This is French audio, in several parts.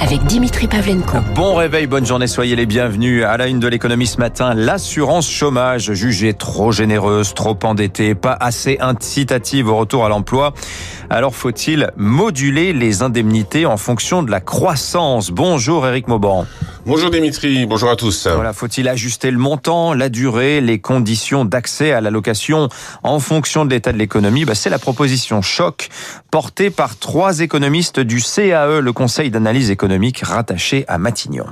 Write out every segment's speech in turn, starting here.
avec Dimitri Pavlenko. Bon réveil, bonne journée, soyez les bienvenus. À la une de l'économie ce matin, l'assurance chômage jugée trop généreuse, trop endettée, pas assez incitative au retour à l'emploi. Alors faut-il moduler les indemnités en fonction de la croissance? Bonjour Eric Mauban. Bonjour Dimitri, bonjour à tous. Voilà, faut-il ajuster le montant, la durée, les conditions d'accès à l'allocation en fonction de l'état de l'économie? Bah, C'est la proposition choc portée par trois économistes du CAE, le Conseil d'analyse économique rattaché à Matignon.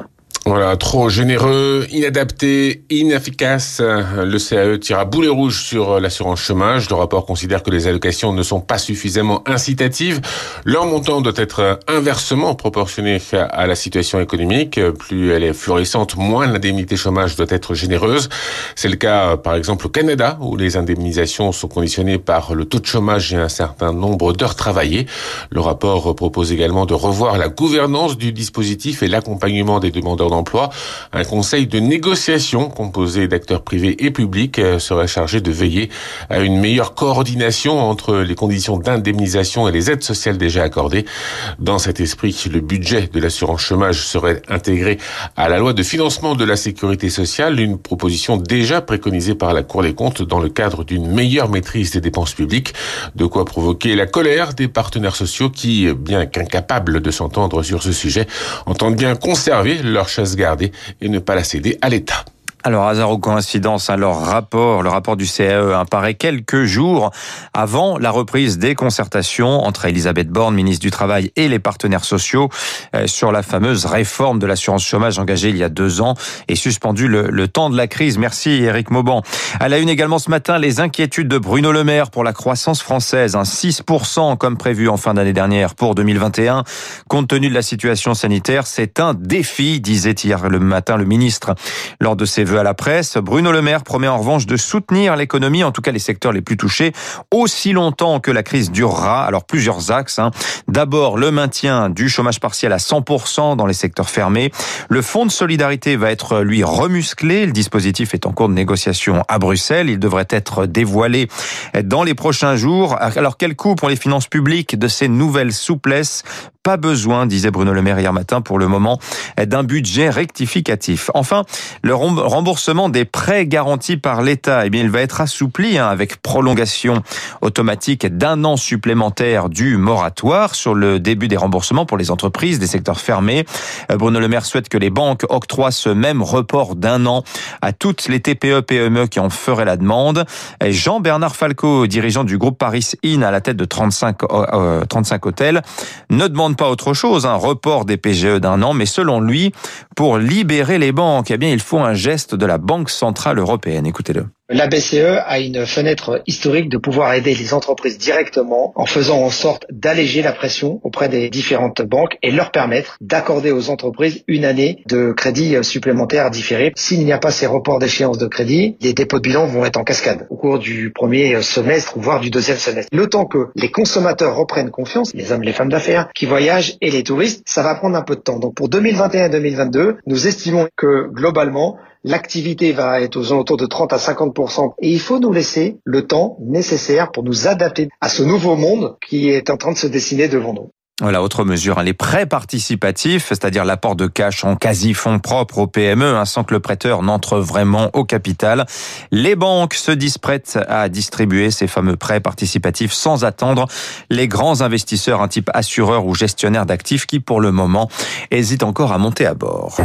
Voilà, trop généreux, inadapté, inefficace. Le CAE tire à boulet rouge sur l'assurance chômage. Le rapport considère que les allocations ne sont pas suffisamment incitatives. Leur montant doit être inversement proportionné à la situation économique. Plus elle est florissante, moins l'indemnité chômage doit être généreuse. C'est le cas, par exemple, au Canada, où les indemnisations sont conditionnées par le taux de chômage et un certain nombre d'heures travaillées. Le rapport propose également de revoir la gouvernance du dispositif et l'accompagnement des demandeurs d'emploi. Un conseil de négociation composé d'acteurs privés et publics euh, serait chargé de veiller à une meilleure coordination entre les conditions d'indemnisation et les aides sociales déjà accordées. Dans cet esprit, le budget de l'assurance chômage serait intégré à la loi de financement de la sécurité sociale, une proposition déjà préconisée par la Cour des comptes dans le cadre d'une meilleure maîtrise des dépenses publiques, de quoi provoquer la colère des partenaires sociaux qui, bien qu'incapables de s'entendre sur ce sujet, entendent bien conserver leur se garder et ne pas la céder à l'État. Alors, hasard ou coïncidence, hein, leur rapport, le rapport du CAE apparaît quelques jours avant la reprise des concertations entre Elisabeth Borne, ministre du Travail, et les partenaires sociaux euh, sur la fameuse réforme de l'assurance chômage engagée il y a deux ans et suspendue le, temps de la crise. Merci Eric Mauban. À la une également ce matin, les inquiétudes de Bruno Le Maire pour la croissance française, un 6% comme prévu en fin d'année dernière pour 2021. Compte tenu de la situation sanitaire, c'est un défi, disait hier le matin le ministre lors de ses à la presse. Bruno Le Maire promet en revanche de soutenir l'économie, en tout cas les secteurs les plus touchés, aussi longtemps que la crise durera. Alors plusieurs axes. Hein. D'abord le maintien du chômage partiel à 100% dans les secteurs fermés. Le fonds de solidarité va être lui remusclé. Le dispositif est en cours de négociation à Bruxelles. Il devrait être dévoilé dans les prochains jours. Alors quel coût pour les finances publiques de ces nouvelles souplesses pas besoin, disait Bruno Le Maire hier matin, pour le moment, d'un budget rectificatif. Enfin, le remboursement des prêts garantis par l'État, eh bien, il va être assoupli hein, avec prolongation automatique d'un an supplémentaire du moratoire sur le début des remboursements pour les entreprises des secteurs fermés. Euh, Bruno Le Maire souhaite que les banques octroient ce même report d'un an à toutes les TPE PME qui en feraient la demande. Jean-Bernard Falco, dirigeant du groupe Paris Inn à la tête de 35 35 euh, hôtels, ne demande pas autre chose, un report des PGE d'un an, mais selon lui, pour libérer les banques, eh bien, il faut un geste de la Banque Centrale Européenne. Écoutez-le. La BCE a une fenêtre historique de pouvoir aider les entreprises directement en faisant en sorte d'alléger la pression auprès des différentes banques et leur permettre d'accorder aux entreprises une année de crédit supplémentaire différé. S'il n'y a pas ces reports d'échéance de crédit, les dépôts de bilan vont être en cascade au cours du premier semestre, voire du deuxième semestre. Le temps que les consommateurs reprennent confiance, les hommes, les femmes d'affaires qui voyagent et les touristes, ça va prendre un peu de temps. Donc pour 2021-2022, nous estimons que globalement, l'activité va être aux alentours de 30 à 50 et il faut nous laisser le temps nécessaire pour nous adapter à ce nouveau monde qui est en train de se dessiner devant nous. Voilà, autre mesure, hein, les prêts participatifs, c'est-à-dire l'apport de cash en quasi-fonds propres aux PME, hein, sans que le prêteur n'entre vraiment au capital. Les banques se disent prêtes à distribuer ces fameux prêts participatifs sans attendre les grands investisseurs, un type assureur ou gestionnaire d'actifs qui, pour le moment, hésitent encore à monter à bord.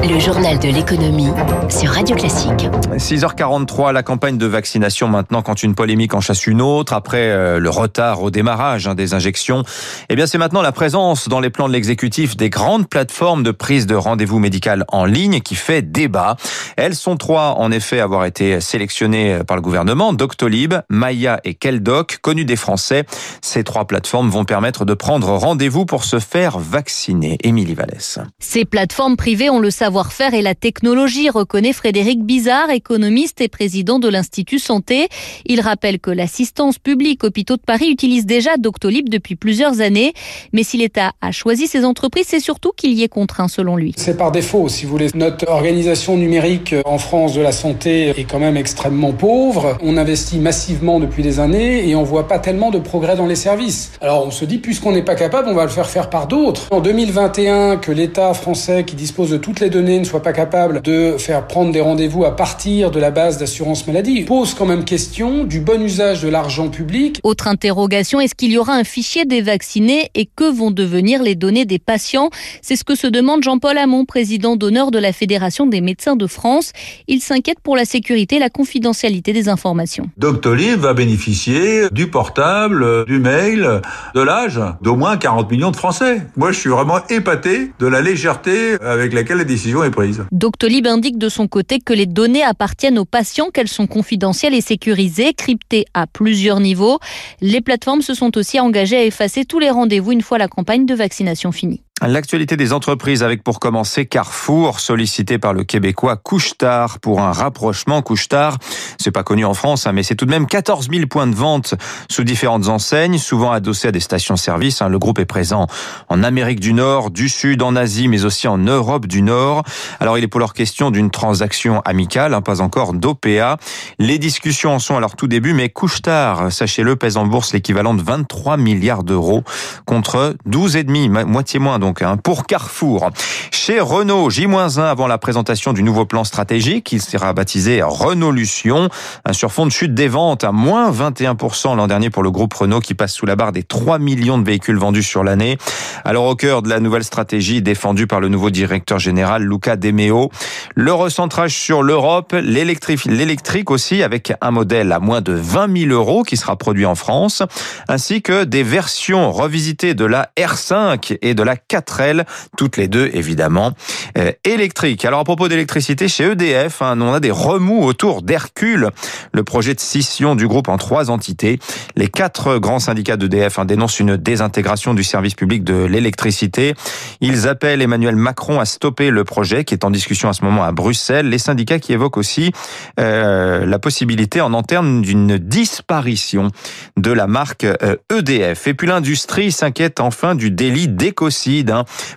Le journal de l'économie sur Radio Classique. 6h43, la campagne de vaccination maintenant quand une polémique en chasse une autre, après euh, le retard au démarrage hein, des injections. Eh bien, c'est maintenant la présence dans les plans de l'exécutif des grandes plateformes de prise de rendez-vous médical en ligne qui fait débat. Elles sont trois, en effet, à avoir été sélectionnées par le gouvernement. Doctolib, Maya et Keldoc, connus des Français. Ces trois plateformes vont permettre de prendre rendez-vous pour se faire vacciner. Émilie Vallès. Ces plateformes privées ont le savoir-faire et la technologie, reconnaît Frédéric Bizarre, économiste et président de l'Institut Santé. Il rappelle que l'assistance publique Hôpitaux de Paris utilise déjà Doctolib depuis plusieurs années. Mais si l'État a choisi ces entreprises, c'est surtout qu'il y est contraint selon lui. C'est par défaut, si vous voulez. Notre organisation numérique en France de la santé est quand même extrêmement pauvre. On investit massivement depuis des années et on voit pas tellement de progrès dans les services. Alors on se dit, puisqu'on n'est pas capable, on va le faire faire par d'autres. En 2021, que l'État français qui dispose de toutes les données ne soit pas capable de faire prendre des rendez-vous à partir de la base d'assurance maladie pose quand même question du bon usage de l'argent public. Autre interrogation, est-ce qu'il y aura un fichier des vaccinés et que vont devenir les données des patients C'est ce que se demande Jean-Paul Hamon, président d'honneur de la Fédération des médecins de France. Il s'inquiète pour la sécurité et la confidentialité des informations. Doctolib va bénéficier du portable, du mail, de l'âge d'au moins 40 millions de Français. Moi, je suis vraiment épaté de la légèreté avec laquelle la décision est prise. Doctolib indique de son côté que les données appartiennent aux patients, qu'elles sont confidentielles et sécurisées, cryptées à plusieurs niveaux. Les plateformes se sont aussi engagées à effacer tous les rendez-vous une fois la campagne de vaccination finie. L'actualité des entreprises avec pour commencer Carrefour, sollicité par le Québécois Couchetard pour un rapprochement. Couchetard, c'est pas connu en France, hein, mais c'est tout de même 14 000 points de vente sous différentes enseignes, souvent adossés à des stations-service. Hein. Le groupe est présent en Amérique du Nord, du Sud, en Asie, mais aussi en Europe du Nord. Alors il est pour leur question d'une transaction amicale, hein, pas encore d'OPA. Les discussions en sont à leur tout début, mais Couchetard, sachez-le, pèse en bourse l'équivalent de 23 milliards d'euros contre 12,5, moitié moins hein, pour Carrefour. Chez Renault, J-1 avant la présentation du nouveau plan stratégique, il sera baptisé Renault-Lution, sur fond de chute des ventes à moins 21% l'an dernier pour le groupe Renault qui passe sous la barre des 3 millions de véhicules vendus sur l'année. Alors au cœur de la nouvelle stratégie défendue par le nouveau directeur général Luca De Meo, le recentrage sur l'Europe, l'électrique aussi avec un modèle à moins de 20 000 euros qui sera produit en France, ainsi que des versions revisitées de la R5 et de la 4 4L, toutes les deux évidemment euh, électriques. Alors à propos d'électricité, chez EDF, hein, on a des remous autour d'Hercule, le projet de scission du groupe en trois entités. Les quatre grands syndicats d'EDF hein, dénoncent une désintégration du service public de l'électricité. Ils appellent Emmanuel Macron à stopper le projet qui est en discussion à ce moment à Bruxelles. Les syndicats qui évoquent aussi euh, la possibilité en interne d'une disparition de la marque EDF. Euh, e Et puis l'industrie s'inquiète enfin du délit d'écocide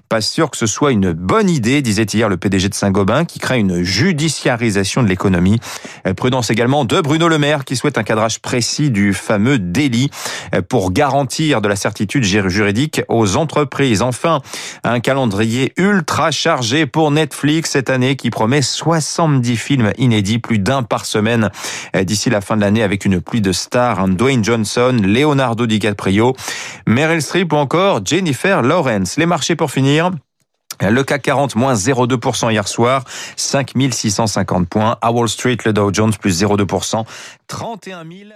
Pas sûr que ce soit une bonne idée, disait hier le PDG de Saint-Gobain, qui craint une judiciarisation de l'économie. Euh, prudence également de Bruno Le Maire, qui souhaite un cadrage précis du fameux délit euh, pour garantir de la certitude juridique aux entreprises. Enfin, un calendrier ultra chargé pour Netflix cette année qui promet 70 films inédits, plus d'un par semaine euh, d'ici la fin de l'année avec une pluie de stars, hein. Dwayne Johnson, Leonardo DiCaprio, Meryl Streep ou encore Jennifer Lawrence. Les pour finir. Le CAC 40 moins 0,2% hier soir, 5650 points. À Wall Street, le Dow Jones plus 0,2%, 31 000.